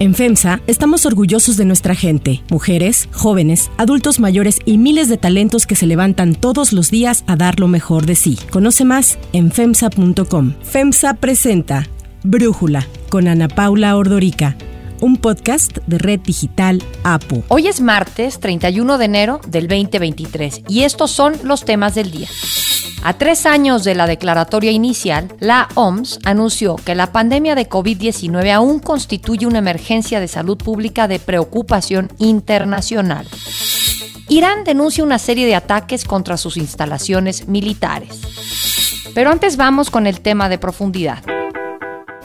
En FEMSA estamos orgullosos de nuestra gente, mujeres, jóvenes, adultos mayores y miles de talentos que se levantan todos los días a dar lo mejor de sí. Conoce más en FEMSA.com. FEMSA presenta Brújula con Ana Paula Ordorica un podcast de Red Digital APU. Hoy es martes 31 de enero del 2023 y estos son los temas del día. A tres años de la declaratoria inicial, la OMS anunció que la pandemia de COVID-19 aún constituye una emergencia de salud pública de preocupación internacional. Irán denuncia una serie de ataques contra sus instalaciones militares. Pero antes vamos con el tema de profundidad.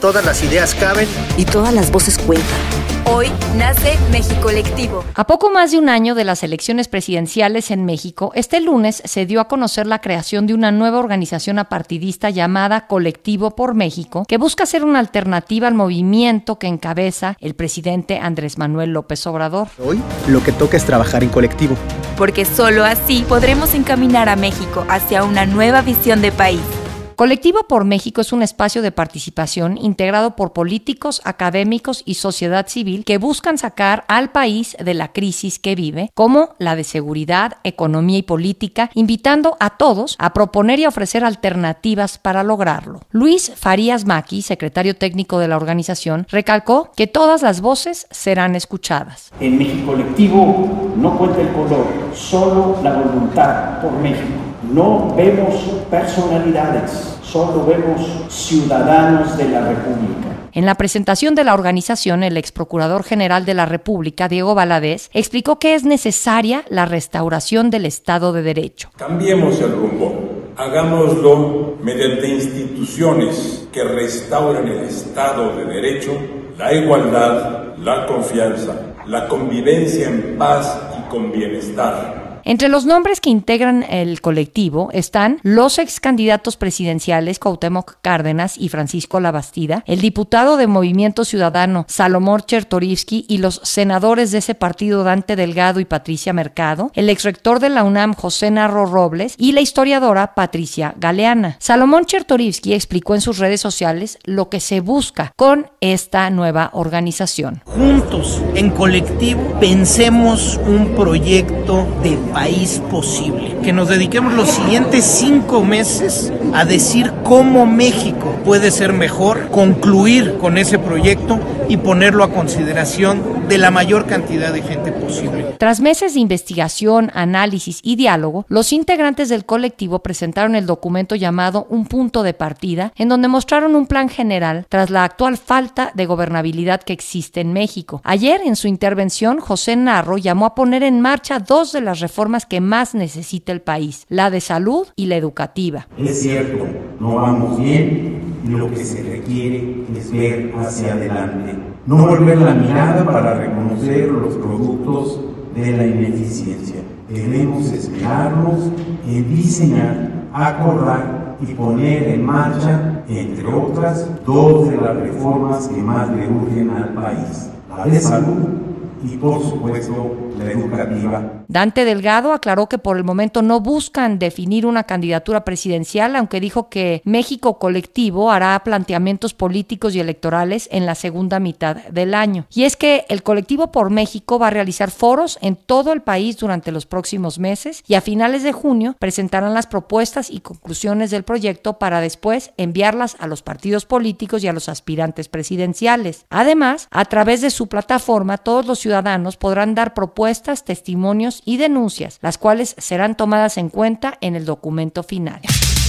Todas las ideas caben y todas las voces cuentan. Hoy nace México Colectivo. A poco más de un año de las elecciones presidenciales en México, este lunes se dio a conocer la creación de una nueva organización apartidista llamada Colectivo por México, que busca ser una alternativa al movimiento que encabeza el presidente Andrés Manuel López Obrador. Hoy lo que toca es trabajar en colectivo. Porque solo así podremos encaminar a México hacia una nueva visión de país Colectivo por México es un espacio de participación integrado por políticos, académicos y sociedad civil que buscan sacar al país de la crisis que vive, como la de seguridad, economía y política, invitando a todos a proponer y ofrecer alternativas para lograrlo. Luis Farías Maki, secretario técnico de la organización, recalcó que todas las voces serán escuchadas. En México Colectivo no cuenta el color, solo la voluntad por México. No vemos personalidades, solo vemos ciudadanos de la República. En la presentación de la organización, el ex procurador general de la República, Diego Valadez, explicó que es necesaria la restauración del Estado de Derecho. Cambiemos el rumbo. Hagámoslo mediante instituciones que restauren el Estado de Derecho, la igualdad, la confianza, la convivencia en paz y con bienestar entre los nombres que integran el colectivo están los ex candidatos presidenciales Cuauhtémoc Cárdenas y Francisco Labastida, el diputado de Movimiento Ciudadano Salomón Chertorivsky y los senadores de ese partido Dante Delgado y Patricia Mercado, el ex rector de la UNAM José Narro Robles y la historiadora Patricia Galeana. Salomón Chertorivsky explicó en sus redes sociales lo que se busca con esta nueva organización. Juntos, en colectivo, pensemos un proyecto de país posible. Que nos dediquemos los siguientes cinco meses a decir cómo México puede ser mejor, concluir con ese proyecto y ponerlo a consideración de la mayor cantidad de gente posible. Tras meses de investigación, análisis y diálogo, los integrantes del colectivo presentaron el documento llamado Un punto de partida, en donde mostraron un plan general tras la actual falta de gobernabilidad que existe en México. Ayer, en su intervención, José Narro llamó a poner en marcha dos de las reformas que más necesita el país, la de salud y la educativa. Es cierto, no vamos bien y lo que se requiere es ver hacia adelante. No volver la mirada para reconocer los productos de la ineficiencia. Debemos esperarnos en diseñar, acordar y poner en marcha, entre otras, dos de las reformas que más le urgen al país. La de salud y por supuesto Dante Delgado aclaró que por el momento no buscan definir una candidatura presidencial, aunque dijo que México Colectivo hará planteamientos políticos y electorales en la segunda mitad del año. Y es que el Colectivo por México va a realizar foros en todo el país durante los próximos meses y a finales de junio presentarán las propuestas y conclusiones del proyecto para después enviarlas a los partidos políticos y a los aspirantes presidenciales. Además, a través de su plataforma, todos los ciudadanos podrán dar propuestas, testimonios y denuncias, las cuales serán tomadas en cuenta en el documento final.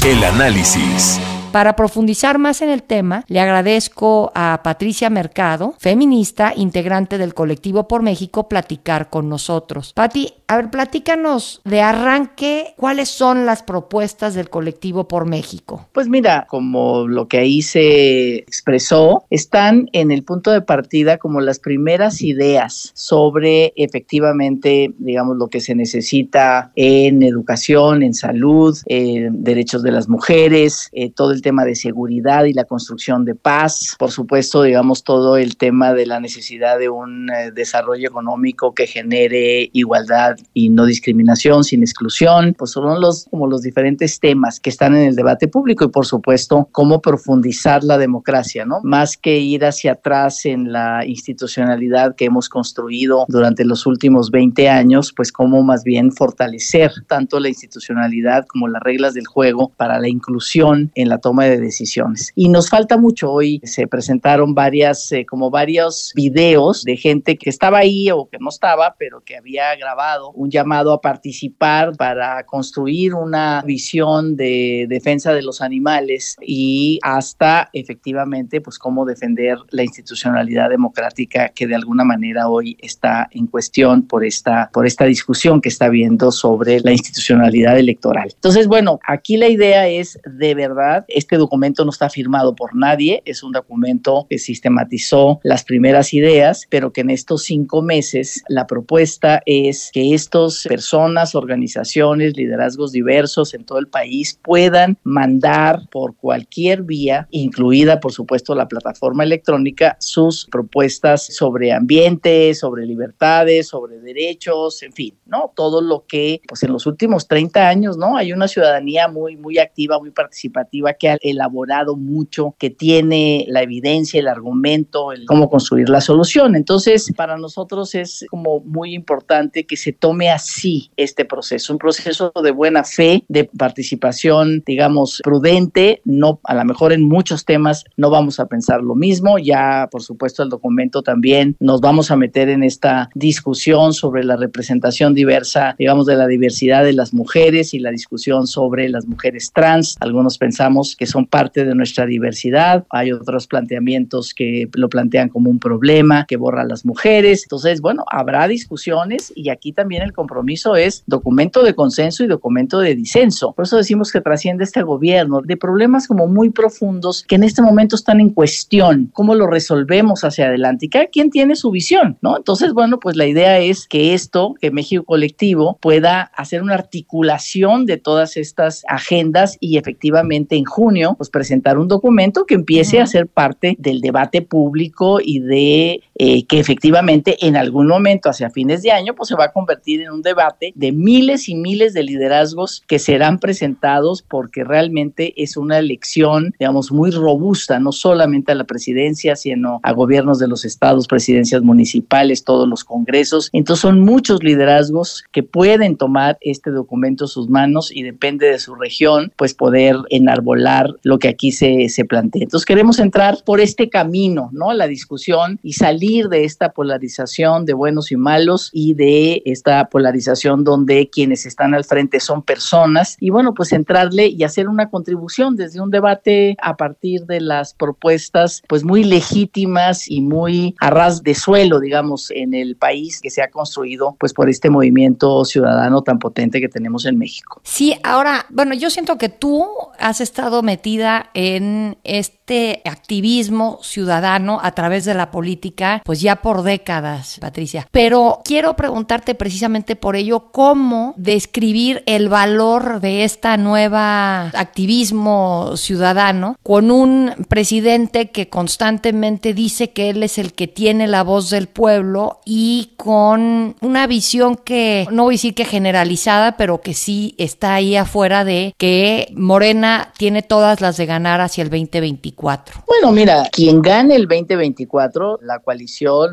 El análisis. Para profundizar más en el tema, le agradezco a Patricia Mercado, feminista, integrante del colectivo Por México, platicar con nosotros. Pati, a ver, platícanos de arranque, ¿cuáles son las propuestas del colectivo Por México? Pues mira, como lo que ahí se expresó, están en el punto de partida como las primeras ideas sobre efectivamente, digamos, lo que se necesita en educación, en salud, en derechos de las mujeres, eh, todo el el tema de seguridad y la construcción de paz, por supuesto, digamos, todo el tema de la necesidad de un eh, desarrollo económico que genere igualdad y no discriminación, sin exclusión, pues son los como los diferentes temas que están en el debate público y por supuesto cómo profundizar la democracia, ¿no? Más que ir hacia atrás en la institucionalidad que hemos construido durante los últimos 20 años, pues cómo más bien fortalecer tanto la institucionalidad como las reglas del juego para la inclusión en la toma de decisiones. Y nos falta mucho hoy, se presentaron varias, eh, como varios videos de gente que estaba ahí o que no estaba, pero que había grabado un llamado a participar para construir una visión de defensa de los animales y hasta efectivamente pues cómo defender la institucionalidad democrática que de alguna manera hoy está en cuestión por esta por esta discusión que está habiendo sobre la institucionalidad electoral. Entonces, bueno, aquí la idea es de verdad, este documento no está firmado por nadie, es un documento que sistematizó las primeras ideas, pero que en estos cinco meses la propuesta es que estas personas, organizaciones, liderazgos diversos en todo el país puedan mandar por cualquier vía, incluida por supuesto la plataforma electrónica, sus propuestas sobre ambiente, sobre libertades, sobre derechos, en fin, ¿no? Todo lo que pues en los últimos 30 años, ¿no? Hay una ciudadanía muy muy activa, muy participativa que elaborado mucho, que tiene la evidencia, el argumento, el cómo construir la solución. Entonces, para nosotros es como muy importante que se tome así este proceso, un proceso de buena fe, de participación, digamos, prudente, no a lo mejor en muchos temas no vamos a pensar lo mismo, ya por supuesto el documento también nos vamos a meter en esta discusión sobre la representación diversa, digamos, de la diversidad de las mujeres y la discusión sobre las mujeres trans. Algunos pensamos que son parte de nuestra diversidad, hay otros planteamientos que lo plantean como un problema, que borra a las mujeres. Entonces, bueno, habrá discusiones y aquí también el compromiso es documento de consenso y documento de disenso. Por eso decimos que trasciende este gobierno de problemas como muy profundos que en este momento están en cuestión. ¿Cómo lo resolvemos hacia adelante? Y cada quien tiene su visión, ¿no? Entonces, bueno, pues la idea es que esto, que México Colectivo pueda hacer una articulación de todas estas agendas y efectivamente en junio, pues presentar un documento que empiece a ser parte del debate público y de eh, que efectivamente en algún momento hacia fines de año, pues se va a convertir en un debate de miles y miles de liderazgos que serán presentados porque realmente es una elección, digamos, muy robusta, no solamente a la presidencia, sino a gobiernos de los estados, presidencias municipales, todos los congresos. Entonces son muchos liderazgos que pueden tomar este documento en sus manos y depende de su región, pues poder enarbolar lo que aquí se, se plantea. Entonces queremos entrar por este camino, ¿no? La discusión y salir de esta polarización de buenos y malos y de esta polarización donde quienes están al frente son personas y bueno, pues entrarle y hacer una contribución desde un debate a partir de las propuestas pues muy legítimas y muy a ras de suelo, digamos, en el país que se ha construido pues por este movimiento ciudadano tan potente que tenemos en México. Sí, ahora, bueno, yo siento que tú has estado metida en este activismo ciudadano a través de la política, pues ya por décadas, Patricia. Pero quiero preguntarte precisamente por ello, ¿cómo describir el valor de esta nueva activismo ciudadano con un presidente que constantemente dice que él es el que tiene la voz del pueblo y con una visión que, no voy a decir que generalizada, pero que sí está ahí afuera de que Morena tiene todas las de ganar hacia el 2024? Bueno, mira, quien gane el 2024, la coalición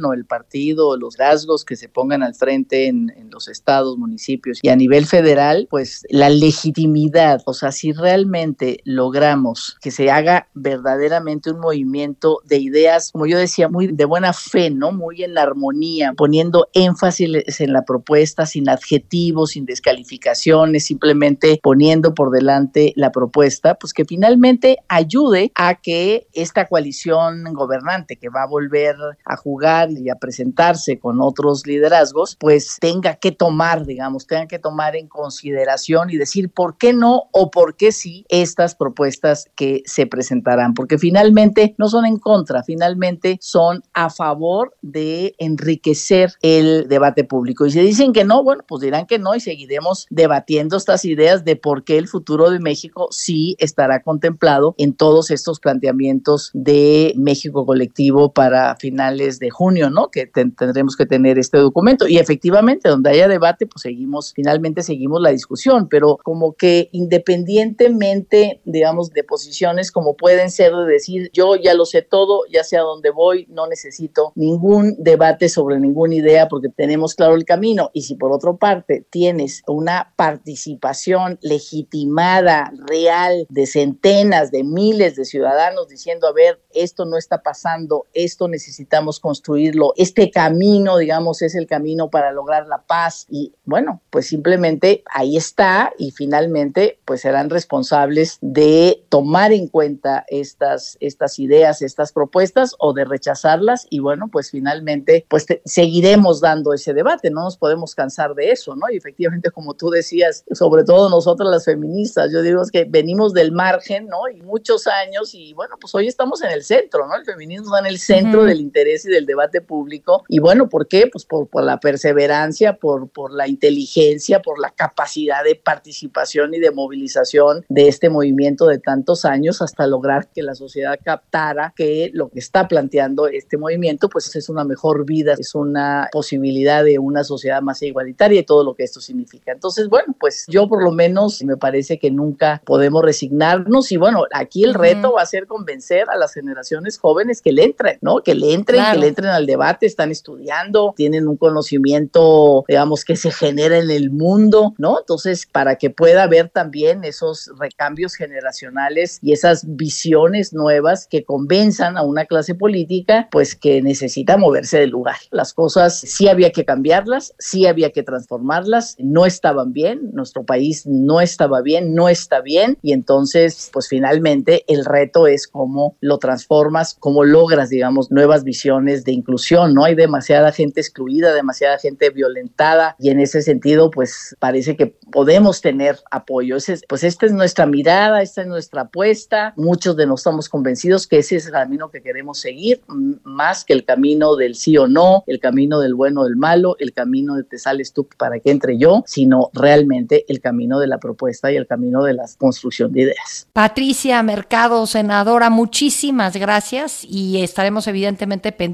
o el partido o los rasgos que se pongan al frente en, en los estados, municipios y a nivel federal, pues la legitimidad, o sea, si realmente logramos que se haga verdaderamente un movimiento de ideas, como yo decía, muy de buena fe, ¿no? Muy en armonía, poniendo énfasis en la propuesta, sin adjetivos, sin descalificaciones, simplemente poniendo por delante la propuesta, pues que finalmente ayude a que esta coalición gobernante que va a volver a jugar y a presentarse con otros liderazgos, pues tenga que tomar, digamos, tenga que tomar en consideración y decir por qué no o por qué sí estas propuestas que se presentarán, porque finalmente no son en contra, finalmente son a favor de enriquecer el debate público. Y si dicen que no, bueno, pues dirán que no y seguiremos debatiendo estas ideas de por qué el futuro de México sí estará contemplado en todos estos planteamientos de México colectivo para finales de junio, ¿no? Que tendremos que tener este documento. Y efectivamente, donde haya debate, pues seguimos, finalmente seguimos la discusión, pero como que independientemente, digamos, de posiciones como pueden ser de decir, yo ya lo sé todo, ya sé a dónde voy, no necesito ningún debate sobre ninguna idea porque tenemos claro el camino. Y si por otra parte tienes una participación legitimada, real, de centenas, de miles de ciudadanos diciendo, a ver, esto no está pasando, esto necesitamos construirlo, este camino, digamos, es el camino para lograr la paz. Y bueno, pues simplemente ahí está y finalmente pues serán responsables de tomar en cuenta estas, estas ideas, estas propuestas o de rechazarlas y bueno, pues finalmente pues seguiremos dando ese debate, no nos podemos cansar de eso, ¿no? Y efectivamente, como tú decías, sobre todo nosotras las feministas, yo digo es que venimos del margen, ¿no? Y muchos años y bueno, pues hoy estamos en el centro, ¿no? El feminismo está en el centro del interés y del debate público y bueno, ¿por qué? Pues por, por la perseverancia, por, por la inteligencia, por la capacidad de participación y de movilización de este movimiento de tantos años hasta lograr que la sociedad captara que lo que está planteando este movimiento pues es una mejor vida, es una posibilidad de una sociedad más igualitaria y todo lo que esto significa. Entonces, bueno, pues yo por lo menos me parece que nunca podemos resignarnos y bueno, aquí el reto va a ser convencer a las generaciones jóvenes que le entren, ¿no? Que le entren, que le entren al debate, están estudiando, tienen un conocimiento, digamos, que se genera en el mundo, ¿no? Entonces, para que pueda haber también esos recambios generacionales y esas visiones nuevas que convenzan a una clase política, pues que necesita moverse del lugar. Las cosas sí había que cambiarlas, sí había que transformarlas, no estaban bien, nuestro país no estaba bien, no está bien, y entonces, pues finalmente el reto es cómo lo transformas, cómo logras, digamos, nuevas visiones de inclusión, ¿no? Hay demasiada gente excluida, demasiada gente violentada, y en ese sentido, pues parece que podemos tener apoyo. pues esta es nuestra mirada, esta es nuestra apuesta. Muchos de nosotros estamos convencidos que ese es el camino que queremos seguir, más que el camino del sí o no, el camino del bueno o del malo, el camino de te sales tú para que entre yo, sino realmente el camino de la propuesta y el camino de la construcción de ideas. Patricia Mercado, senadora, muchísimas gracias y estaremos evidentemente pendientes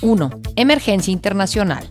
1. Emergencia internacional.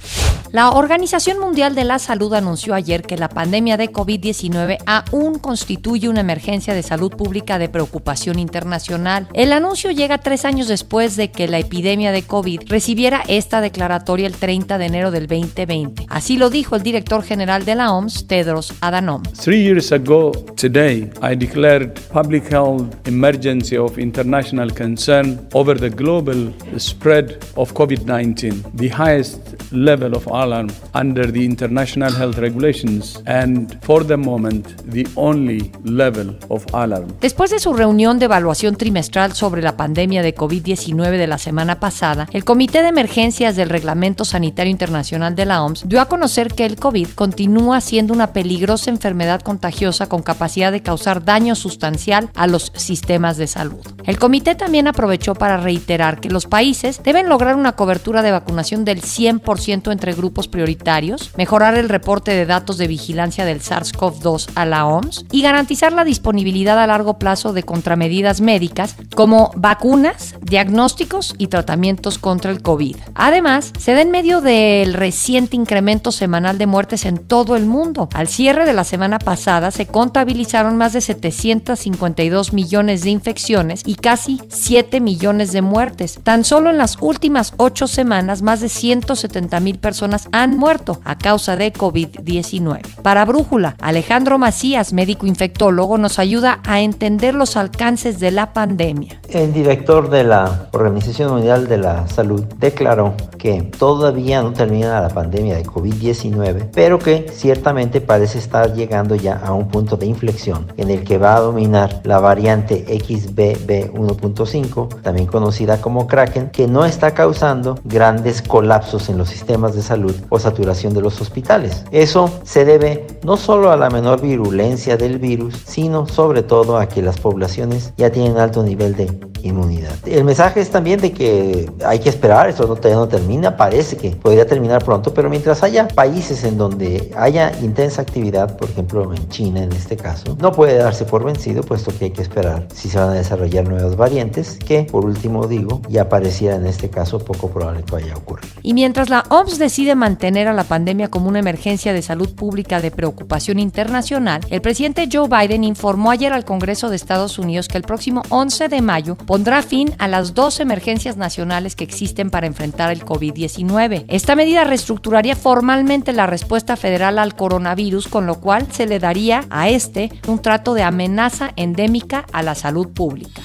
La Organización Mundial de la Salud anunció ayer que la pandemia de COVID-19 aún constituye una emergencia de salud pública de preocupación internacional. El anuncio llega tres años después de que la epidemia de COVID recibiera esta declaratoria el 30 de enero del 2020. Así lo dijo el director general de la OMS, Tedros Adhanom. Three years ago today, I declared public health emergency of international concern over the global spread of COVID-19, the highest level of alarm under the international health regulations and for the moment the only level of alarm. Después de su reunión de evaluación trimestral sobre la pandemia de COVID-19 de la semana pasada, el Comité de Emergencias del Reglamento Sanitario Internacional de la OMS dio a conocer que el COVID continúa siendo una peligrosa enfermedad contagiosa con capacidad de causar daño sustancial a los sistemas de salud. El comité también aprovechó para reiterar que los países deben lograr una cobertura de vacunación del 100% entre grupos grupos prioritarios, mejorar el reporte de datos de vigilancia del SARS-CoV-2 a la OMS y garantizar la disponibilidad a largo plazo de contramedidas médicas como vacunas, diagnósticos y tratamientos contra el COVID. Además, se da en medio del reciente incremento semanal de muertes en todo el mundo. Al cierre de la semana pasada se contabilizaron más de 752 millones de infecciones y casi 7 millones de muertes. Tan solo en las últimas ocho semanas, más de 170 mil personas han muerto a causa de COVID-19. Para Brújula, Alejandro Macías, médico infectólogo, nos ayuda a entender los alcances de la pandemia. El director de la Organización Mundial de la Salud declaró que todavía no termina la pandemia de COVID-19, pero que ciertamente parece estar llegando ya a un punto de inflexión en el que va a dominar la variante XBB1.5, también conocida como Kraken, que no está causando grandes colapsos en los sistemas de salud o saturación de los hospitales. Eso se debe no solo a la menor virulencia del virus, sino sobre todo a que las poblaciones ya tienen alto nivel de inmunidad. El mensaje es también de que hay que esperar, esto no, todavía no termina, parece que podría terminar pronto, pero mientras haya países en donde haya intensa actividad, por ejemplo en China en este caso, no puede darse por vencido, puesto que hay que esperar si se van a desarrollar nuevas variantes, que por último digo, ya pareciera en este caso poco probable que vaya a ocurrir. Y mientras la OMS decide mantener a la pandemia como una emergencia de salud pública de preocupación internacional, el presidente Joe Biden informó ayer al Congreso de Estados Unidos que el próximo 11 de mayo pondrá fin a las dos emergencias nacionales que existen para enfrentar el COVID-19. Esta medida reestructuraría formalmente la respuesta federal al coronavirus, con lo cual se le daría a este un trato de amenaza endémica a la salud pública.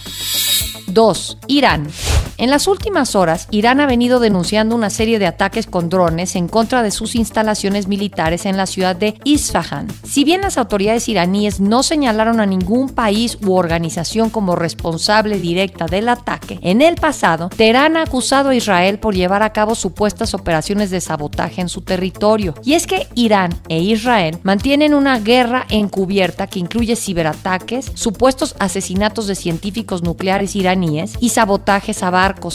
2. Irán. En las últimas horas, Irán ha venido denunciando una serie de ataques con drones en contra de sus instalaciones militares en la ciudad de Isfahan. Si bien las autoridades iraníes no señalaron a ningún país u organización como responsable directa del ataque, en el pasado, Teherán ha acusado a Israel por llevar a cabo supuestas operaciones de sabotaje en su territorio. Y es que Irán e Israel mantienen una guerra encubierta que incluye ciberataques, supuestos asesinatos de científicos nucleares iraníes y sabotajes a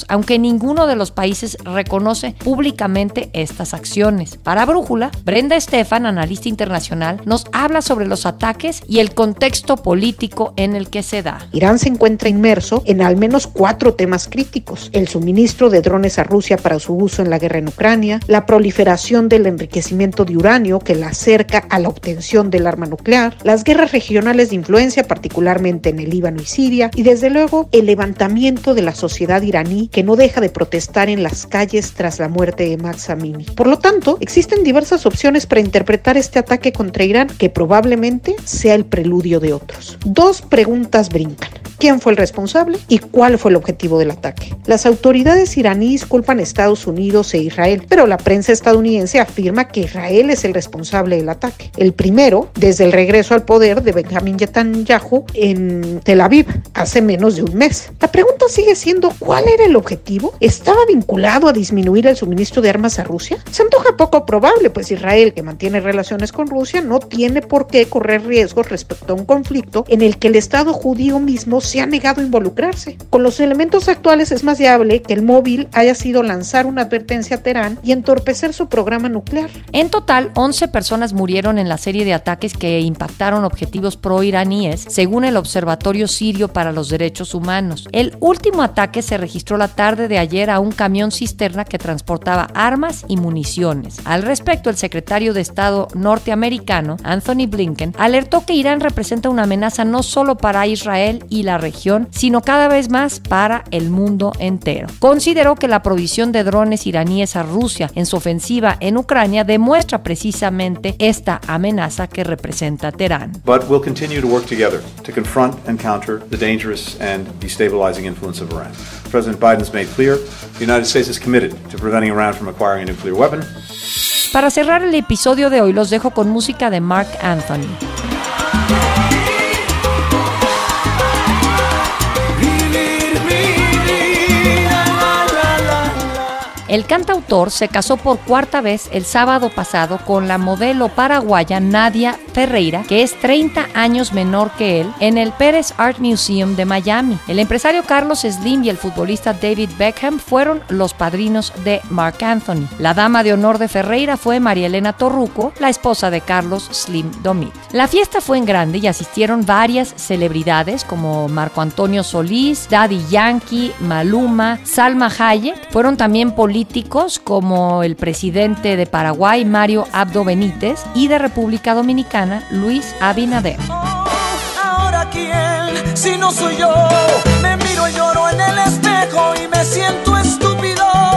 aunque ninguno de los países reconoce públicamente estas acciones. Para Brújula, Brenda Estefan, analista internacional, nos habla sobre los ataques y el contexto político en el que se da. Irán se encuentra inmerso en al menos cuatro temas críticos. El suministro de drones a Rusia para su uso en la guerra en Ucrania, la proliferación del enriquecimiento de uranio que la acerca a la obtención del arma nuclear, las guerras regionales de influencia, particularmente en el Líbano y Siria, y desde luego el levantamiento de la sociedad iraní que no deja de protestar en las calles tras la muerte de Max Amini. Por lo tanto, existen diversas opciones para interpretar este ataque contra Irán que probablemente sea el preludio de otros. Dos preguntas brincan quién fue el responsable y cuál fue el objetivo del ataque. Las autoridades iraníes culpan a Estados Unidos e Israel, pero la prensa estadounidense afirma que Israel es el responsable del ataque. El primero, desde el regreso al poder de Benjamin Netanyahu en Tel Aviv, hace menos de un mes. La pregunta sigue siendo cuál era el objetivo. ¿Estaba vinculado a disminuir el suministro de armas a Rusia? Se antoja poco probable, pues Israel, que mantiene relaciones con Rusia, no tiene por qué correr riesgos respecto a un conflicto en el que el Estado judío mismo se ha negado a involucrarse. Con los elementos actuales es más viable que el móvil haya sido lanzar una advertencia a Teherán y entorpecer su programa nuclear. En total, 11 personas murieron en la serie de ataques que impactaron objetivos pro-iraníes, según el Observatorio Sirio para los Derechos Humanos. El último ataque se registró la tarde de ayer a un camión cisterna que transportaba armas y municiones. Al respecto, el secretario de Estado norteamericano, Anthony Blinken, alertó que Irán representa una amenaza no solo para Israel y la región, sino cada vez más para el mundo entero. Consideró que la provisión de drones iraníes a Rusia en su ofensiva en Ucrania demuestra precisamente esta amenaza que representa Teherán. But we'll continue to work together to confront and counter the dangerous and destabilizing influence of Iran. President Biden has made clear the United States is committed to preventing Iran from acquiring a nuclear weapon. Para cerrar el episodio de hoy los dejo con música de Mark Anthony. El cantautor se casó por cuarta vez el sábado pasado con la modelo paraguaya Nadia Ferreira, que es 30 años menor que él, en el Pérez Art Museum de Miami. El empresario Carlos Slim y el futbolista David Beckham fueron los padrinos de Mark Anthony. La dama de honor de Ferreira fue María Elena Torruco, la esposa de Carlos Slim Domit. La fiesta fue en grande y asistieron varias celebridades como Marco Antonio Solís, Daddy Yankee, Maluma, Salma Hayek. Fueron también políticos como el presidente de Paraguay, Mario Abdo Benítez, y de República Dominicana, Luis Abinader. Ahora quién, si no soy yo, me miro y lloro en el espejo y me siento estúpido.